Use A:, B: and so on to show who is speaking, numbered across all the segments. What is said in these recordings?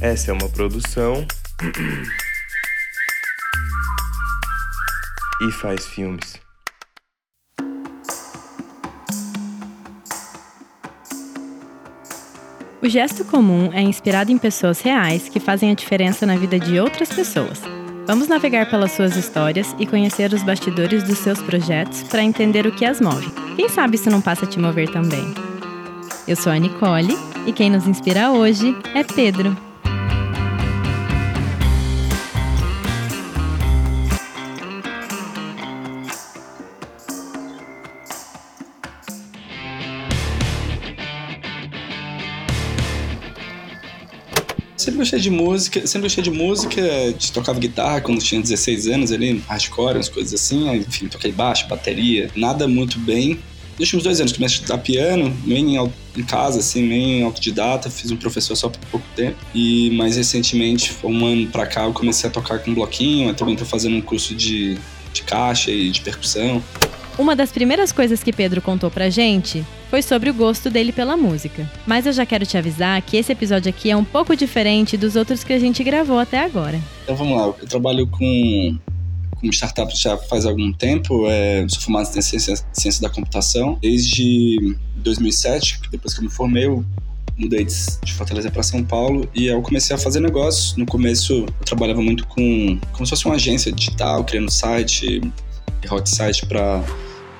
A: Essa é uma produção. e faz filmes.
B: O gesto comum é inspirado em pessoas reais que fazem a diferença na vida de outras pessoas. Vamos navegar pelas suas histórias e conhecer os bastidores dos seus projetos para entender o que as move. Quem sabe isso não passa a te mover também? Eu sou a Nicole e quem nos inspira hoje é Pedro.
C: Gostei de música, sempre gostei de música, tocava guitarra quando tinha 16 anos ali, hardcore, umas coisas assim, enfim, toquei baixo, bateria, nada muito bem. Nos últimos dois anos comecei a estudar piano, nem em casa, assim, nem autodidata, fiz um professor só por pouco tempo. E mais recentemente, um ano pra cá, eu comecei a tocar com bloquinho, eu também tô fazendo um curso de, de caixa e de percussão.
B: Uma das primeiras coisas que Pedro contou pra gente foi sobre o gosto dele pela música. Mas eu já quero te avisar que esse episódio aqui é um pouco diferente dos outros que a gente gravou até agora.
C: Então vamos lá, eu trabalho com, com startups já faz algum tempo, é, sou formado em ciência, ciência da computação desde 2007, depois que eu me formei, eu mudei de Fortaleza para São Paulo e eu comecei a fazer negócios. No começo eu trabalhava muito com como se fosse uma agência digital, criando site, hot site para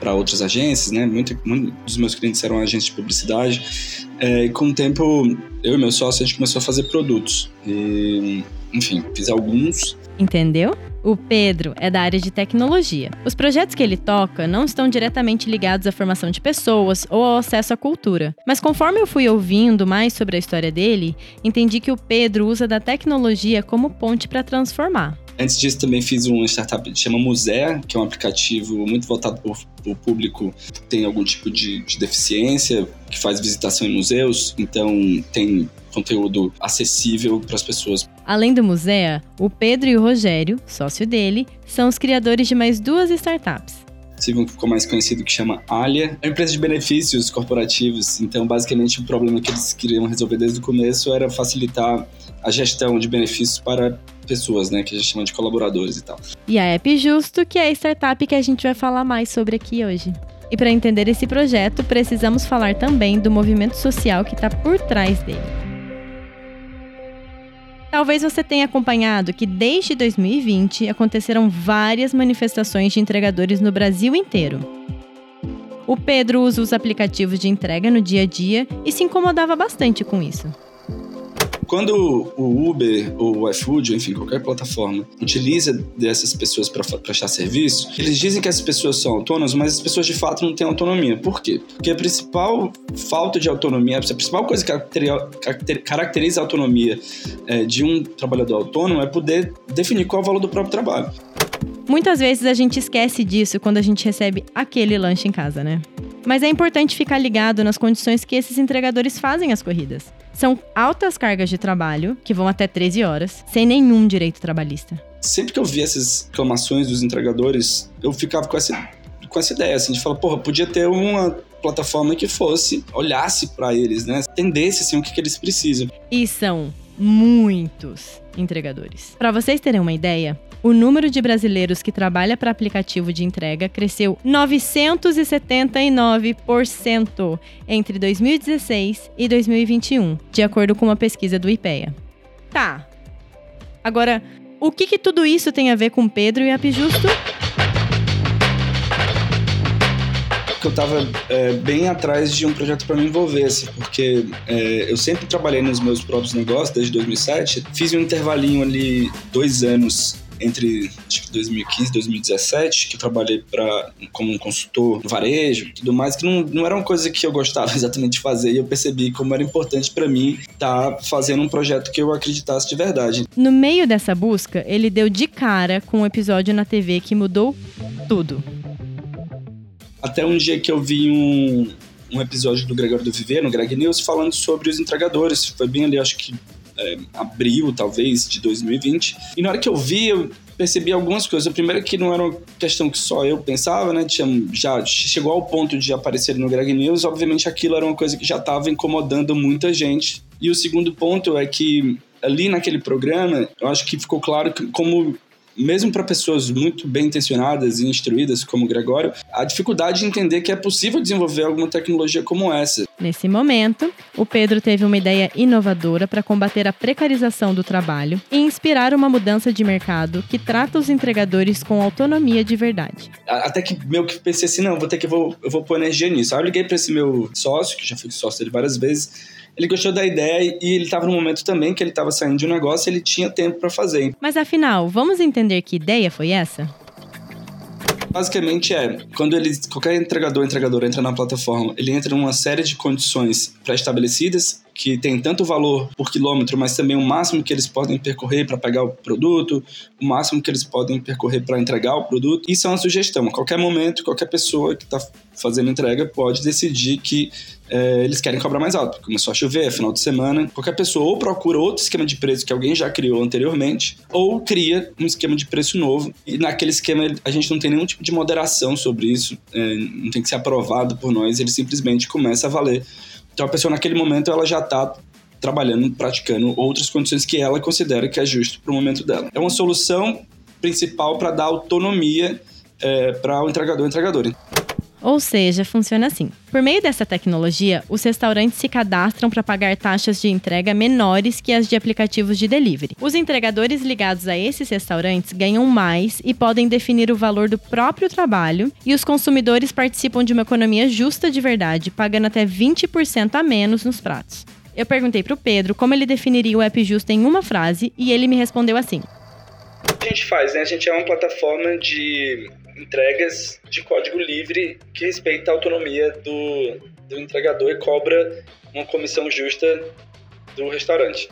C: para outras agências, né? Muito, muitos dos meus clientes eram agências de publicidade. É, e com o tempo, eu e meu sócio, a gente começou a fazer produtos. E, enfim, fiz alguns.
B: Entendeu? O Pedro é da área de tecnologia. Os projetos que ele toca não estão diretamente ligados à formação de pessoas ou ao acesso à cultura. Mas conforme eu fui ouvindo mais sobre a história dele, entendi que o Pedro usa da tecnologia como ponte para transformar.
C: Antes disso, também fiz uma startup que chama Musé, que é um aplicativo muito voltado para o público que tem algum tipo de, de deficiência, que faz visitação em museus. Então, tem conteúdo acessível para as pessoas.
B: Além do Museu, o Pedro e o Rogério, sócio dele, são os criadores de mais duas startups.
C: Civil ficou mais conhecido que chama Alia. É uma empresa de benefícios corporativos, então basicamente o problema que eles queriam resolver desde o começo era facilitar a gestão de benefícios para pessoas, né, que a gente chama de colaboradores e tal.
B: E a App Justo, que é a startup que a gente vai falar mais sobre aqui hoje. E para entender esse projeto, precisamos falar também do movimento social que está por trás dele. Talvez você tenha acompanhado que desde 2020 aconteceram várias manifestações de entregadores no Brasil inteiro. O Pedro usa os aplicativos de entrega no dia a dia e se incomodava bastante com isso
C: quando o Uber ou o iFood, enfim, qualquer plataforma, utiliza dessas pessoas para prestar serviço, eles dizem que as pessoas são autônomas, mas as pessoas de fato não têm autonomia. Por quê? Porque a principal falta de autonomia, a principal coisa que caracteriza a autonomia é, de um trabalhador autônomo é poder definir qual é o valor do próprio trabalho.
B: Muitas vezes a gente esquece disso quando a gente recebe aquele lanche em casa, né? Mas é importante ficar ligado nas condições que esses entregadores fazem as corridas. São altas cargas de trabalho, que vão até 13 horas, sem nenhum direito trabalhista.
C: Sempre que eu via essas reclamações dos entregadores, eu ficava com essa, com essa ideia, assim, de falar, porra, podia ter uma plataforma que fosse, olhasse para eles, né? Entendesse, assim, o que, que eles precisam.
B: E são muitos entregadores. Para vocês terem uma ideia, o número de brasileiros que trabalha para aplicativo de entrega cresceu 979% entre 2016 e 2021, de acordo com uma pesquisa do IPEA. Tá. Agora, o que, que tudo isso tem a ver com Pedro e a Pijusto?
C: Que eu estava é, bem atrás de um projeto para me envolver, assim, porque é, eu sempre trabalhei nos meus próprios negócios desde 2007. Fiz um intervalinho ali, dois anos entre que 2015 e 2017, que eu trabalhei para como um consultor no varejo e tudo mais, que não, não era uma coisa que eu gostava exatamente de fazer, e eu percebi como era importante para mim estar tá fazendo um projeto que eu acreditasse de verdade.
B: No meio dessa busca, ele deu de cara com um episódio na TV que mudou tudo.
C: Até um dia que eu vi um, um episódio do Gregório do Viver, no Greg News, falando sobre os entregadores. Foi bem ali, acho que é, abril, talvez, de 2020. E na hora que eu vi, eu percebi algumas coisas. A primeira é que não era uma questão que só eu pensava, né? Tinha, já chegou ao ponto de aparecer no Greg News. Obviamente, aquilo era uma coisa que já estava incomodando muita gente. E o segundo ponto é que ali naquele programa, eu acho que ficou claro que como mesmo para pessoas muito bem intencionadas e instruídas como Gregório, a dificuldade de entender que é possível desenvolver alguma tecnologia como essa.
B: Nesse momento, o Pedro teve uma ideia inovadora para combater a precarização do trabalho e inspirar uma mudança de mercado que trata os entregadores com autonomia de verdade.
C: Até que meio que pensei assim, não, vou ter que vou, eu vou pôr energia nisso. Aí eu liguei para esse meu sócio, que já fui sócio dele várias vezes, ele gostou da ideia e ele estava no momento também que ele estava saindo de um negócio e ele tinha tempo para fazer.
B: Mas afinal, vamos entender que ideia foi essa?
C: Basicamente é, quando ele, qualquer entregador entregadora entra na plataforma, ele entra numa série de condições pré-estabelecidas que tem tanto valor por quilômetro, mas também o máximo que eles podem percorrer para pegar o produto, o máximo que eles podem percorrer para entregar o produto. Isso é uma sugestão. A qualquer momento, qualquer pessoa que está fazendo entrega pode decidir que é, eles querem cobrar mais alto. Começou a chover, é final de semana. Qualquer pessoa ou procura outro esquema de preço que alguém já criou anteriormente, ou cria um esquema de preço novo. E naquele esquema a gente não tem nenhum tipo de moderação sobre isso, é, não tem que ser aprovado por nós, ele simplesmente começa a valer então a pessoa naquele momento ela já está trabalhando, praticando outras condições que ela considera que é justo para o momento dela. É uma solução principal para dar autonomia é, para o entregador entregadora.
B: Ou seja, funciona assim. Por meio dessa tecnologia, os restaurantes se cadastram para pagar taxas de entrega menores que as de aplicativos de delivery. Os entregadores ligados a esses restaurantes ganham mais e podem definir o valor do próprio trabalho, e os consumidores participam de uma economia justa de verdade, pagando até 20% a menos nos pratos. Eu perguntei para o Pedro como ele definiria o app justo em uma frase e ele me respondeu assim:
C: a gente faz, né? A gente é uma plataforma de entregas de código livre que respeita a autonomia do, do entregador e cobra uma comissão justa do restaurante.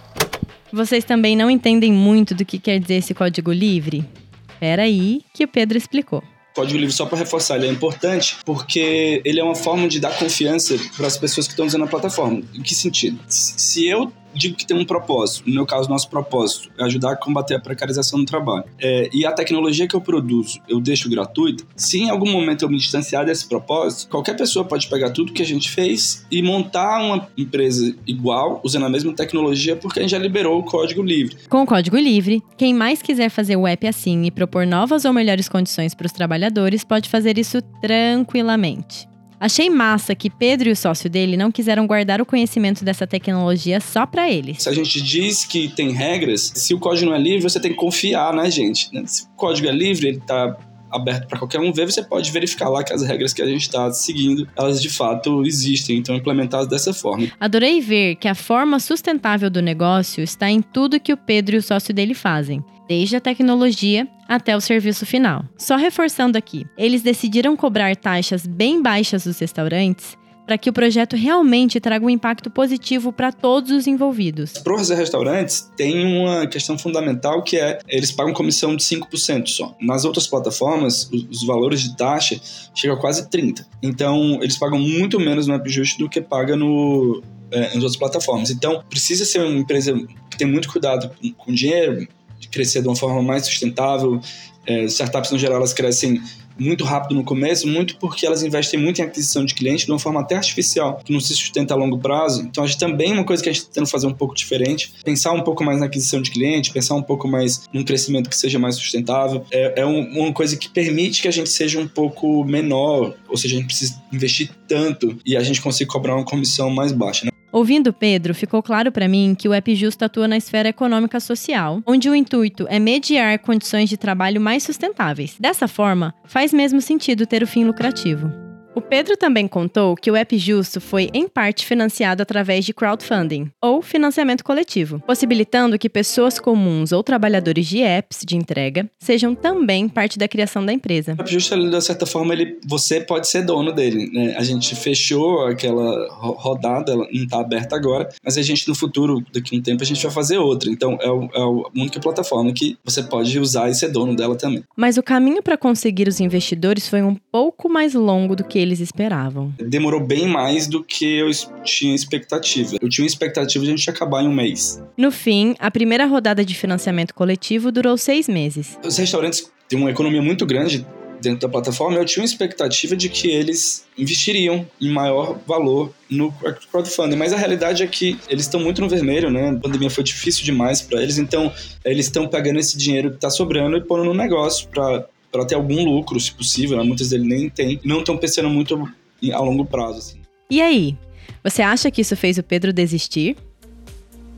B: Vocês também não entendem muito do que quer dizer esse código livre? Espera aí que o Pedro explicou.
C: Código livre, só para reforçar, ele é importante porque ele é uma forma de dar confiança para as pessoas que estão usando a plataforma. Em que sentido? Se eu digo que tem um propósito. No meu caso, nosso propósito é ajudar a combater a precarização do trabalho. É, e a tecnologia que eu produzo, eu deixo gratuita. Se em algum momento eu me distanciar desse propósito, qualquer pessoa pode pegar tudo que a gente fez e montar uma empresa igual, usando a mesma tecnologia, porque a gente já liberou o código livre.
B: Com o código livre, quem mais quiser fazer o app assim e propor novas ou melhores condições para os trabalhadores pode fazer isso tranquilamente. Achei massa que Pedro e o sócio dele não quiseram guardar o conhecimento dessa tecnologia só para eles.
C: Se a gente diz que tem regras, se o código não é livre, você tem que confiar na gente. Né? Se o código é livre, ele está aberto para qualquer um ver, você pode verificar lá que as regras que a gente está seguindo, elas de fato existem, então implementadas dessa forma.
B: Adorei ver que a forma sustentável do negócio está em tudo que o Pedro e o sócio dele fazem desde a tecnologia até o serviço final. Só reforçando aqui, eles decidiram cobrar taxas bem baixas dos restaurantes para que o projeto realmente traga um impacto positivo para todos os envolvidos.
C: Para os restaurantes, tem uma questão fundamental que é eles pagam comissão de 5% só. Nas outras plataformas, os, valores de taxa chegam a quase 30%. Então, eles pagam muito menos no AppJust do que paga no, é, nas outras plataformas. Então, precisa ser uma empresa que tem muito cuidado com, com dinheiro, crescer de uma forma mais sustentável. É, startups, no geral, elas crescem muito rápido no começo, muito porque elas investem muito em aquisição de clientes de uma forma até artificial, que não se sustenta a longo prazo. Então, a gente também, uma coisa que a gente está tentando fazer um pouco diferente, pensar um pouco mais na aquisição de cliente, pensar um pouco mais num crescimento que seja mais sustentável. É, é um, uma coisa que permite que a gente seja um pouco menor, ou seja, a gente precisa investir tanto e a gente consiga cobrar uma comissão mais baixa. Né?
B: Ouvindo Pedro, ficou claro para mim que o App Justo atua na esfera econômica social, onde o intuito é mediar condições de trabalho mais sustentáveis. Dessa forma, faz mesmo sentido ter o fim lucrativo. O Pedro também contou que o App Justo foi, em parte, financiado através de crowdfunding, ou financiamento coletivo, possibilitando que pessoas comuns ou trabalhadores de apps de entrega sejam também parte da criação da empresa.
C: O App Justo, de certa forma, ele, você pode ser dono dele. Né? A gente fechou aquela rodada, ela não está aberta agora, mas a gente, no futuro, daqui a um tempo, a gente vai fazer outra. Então, é, o, é a única plataforma que você pode usar e ser dono dela também.
B: Mas o caminho para conseguir os investidores foi um pouco mais longo do que ele eles esperavam.
C: Demorou bem mais do que eu tinha expectativa. Eu tinha uma expectativa de a gente acabar em um mês.
B: No fim, a primeira rodada de financiamento coletivo durou seis meses.
C: Os restaurantes têm uma economia muito grande dentro da plataforma, eu tinha uma expectativa de que eles investiriam em maior valor no crowdfunding, mas a realidade é que eles estão muito no vermelho, né? A pandemia foi difícil demais para eles, então eles estão pegando esse dinheiro que está sobrando e pondo no negócio para para ter algum lucro, se possível, né? muitas deles nem têm, não estão pensando muito a longo prazo. Assim.
B: E aí, você acha que isso fez o Pedro desistir?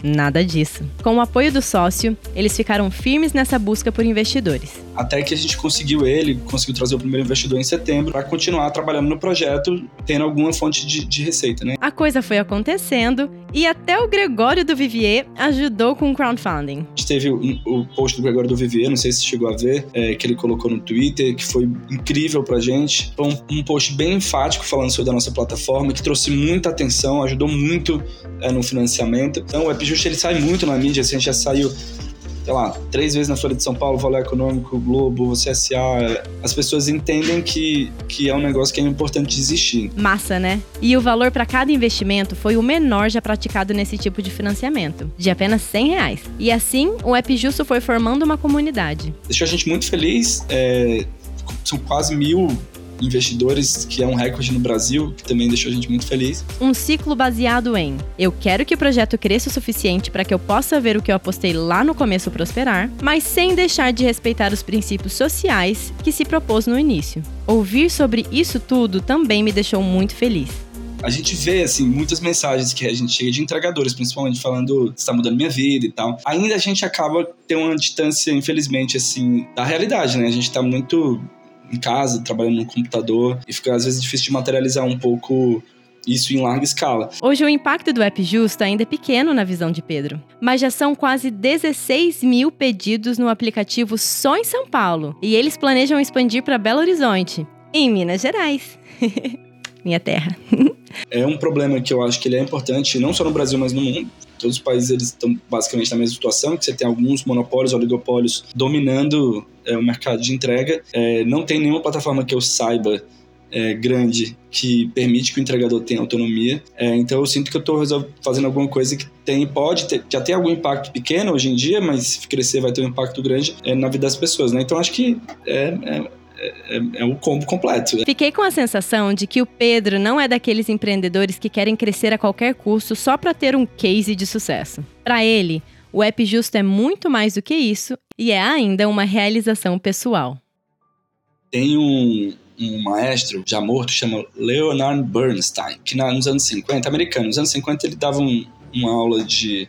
B: Nada disso. Com o apoio do sócio, eles ficaram firmes nessa busca por investidores.
C: Até que a gente conseguiu ele, conseguiu trazer o primeiro investidor em setembro para continuar trabalhando no projeto, tendo alguma fonte de, de, receita, né?
B: A coisa foi acontecendo e até o Gregório do Vivier ajudou com o crowdfunding.
C: Teve o, o post do Gregório do Vivier, não sei se chegou a ver, é, que ele colocou no Twitter, que foi incrível pra gente. Foi um, um post bem enfático falando sobre a nossa plataforma, que trouxe muita atenção, ajudou muito é, no financiamento. Então o Epijust ele sai muito na mídia, assim, a gente já saiu sei lá, três vezes na Folha de São Paulo, Valor Econômico, Globo, CSA, as pessoas entendem que, que é um negócio que é importante existir.
B: Massa, né? E o valor para cada investimento foi o menor já praticado nesse tipo de financiamento, de apenas 100 reais. E assim, o App Justo foi formando uma comunidade.
C: Deixou a gente muito feliz. É, são quase mil investidores, que é um recorde no Brasil, que também deixou a gente muito feliz.
B: Um ciclo baseado em eu quero que o projeto cresça o suficiente para que eu possa ver o que eu apostei lá no começo prosperar, mas sem deixar de respeitar os princípios sociais que se propôs no início. Ouvir sobre isso tudo também me deixou muito feliz
C: a gente vê, assim, muitas mensagens que a gente chega de entregadores, principalmente falando está mudando minha vida e tal. Ainda a gente acaba tendo uma distância, infelizmente, assim, da realidade, né? A gente está muito em casa, trabalhando no computador, e fica às vezes difícil de materializar um pouco isso em larga escala.
B: Hoje o impacto do App Justo ainda é pequeno na visão de Pedro, mas já são quase 16 mil pedidos no aplicativo só em São Paulo, e eles planejam expandir para Belo Horizonte, em Minas Gerais. Minha terra.
C: é um problema que eu acho que ele é importante, não só no Brasil, mas no mundo. Todos os países eles estão basicamente na mesma situação, que você tem alguns monopólios, oligopólios dominando é, o mercado de entrega. É, não tem nenhuma plataforma que eu saiba é, grande que permite que o entregador tenha autonomia. É, então eu sinto que eu estou fazendo alguma coisa que tem, pode ter, já tem algum impacto pequeno hoje em dia, mas se crescer vai ter um impacto grande é, na vida das pessoas. Né? Então acho que é, é é, um combo completo.
B: Fiquei com a sensação de que o Pedro não é daqueles empreendedores que querem crescer a qualquer custo só para ter um case de sucesso. Para ele, o App Justo é muito mais do que isso e é ainda uma realização pessoal.
C: Tem um, um maestro já morto, chama Leonard Bernstein, que nos anos 50, americano, nos anos 50 ele dava um, uma aula de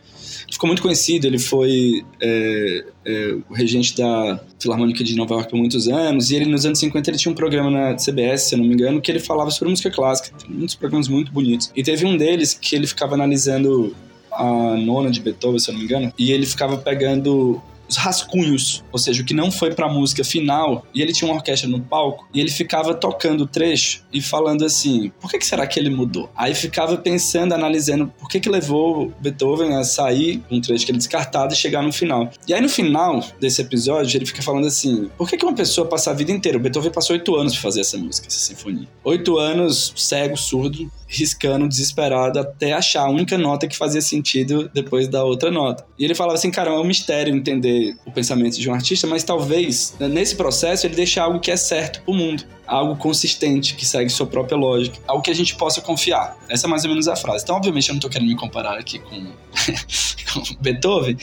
C: ficou muito conhecido, ele foi é, é, o regente da Filarmônica de Nova York por muitos anos, e ele nos anos 50 ele tinha um programa na CBS, se eu não me engano, que ele falava sobre música clássica, muitos programas muito bonitos. E teve um deles que ele ficava analisando a nona de Beethoven, se eu não me engano, e ele ficava pegando os rascunhos, ou seja, o que não foi para a música final, e ele tinha uma orquestra no palco, e ele ficava tocando o trecho e falando assim: por que, que será que ele mudou? Aí ficava pensando, analisando por que, que levou Beethoven a sair um trecho que ele descartado e chegar no final. E aí no final desse episódio, ele fica falando assim: por que, que uma pessoa passa a vida inteira? Beethoven passou oito anos para fazer essa música, essa sinfonia. Oito anos cego, surdo, riscando, desesperado, até achar a única nota que fazia sentido depois da outra nota. E ele falava assim, cara, é um mistério entender o pensamento de um artista, mas talvez né, nesse processo ele deixe algo que é certo pro mundo. Algo consistente, que segue sua própria lógica. Algo que a gente possa confiar. Essa é mais ou menos a frase. Então, obviamente, eu não tô querendo me comparar aqui com, com Beethoven,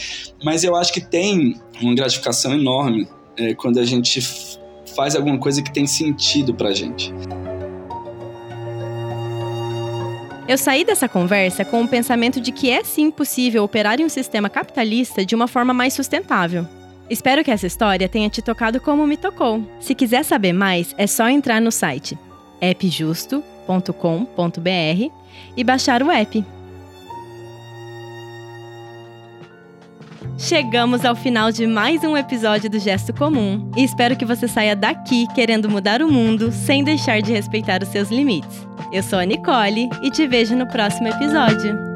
C: mas eu acho que tem uma gratificação enorme é, quando a gente faz alguma coisa que tem sentido pra gente.
B: Eu saí dessa conversa com o pensamento de que é sim possível operar em um sistema capitalista de uma forma mais sustentável. Espero que essa história tenha te tocado como me tocou. Se quiser saber mais, é só entrar no site appjusto.com.br e baixar o app. Chegamos ao final de mais um episódio do Gesto Comum e espero que você saia daqui querendo mudar o mundo sem deixar de respeitar os seus limites. Eu sou a Nicole e te vejo no próximo episódio.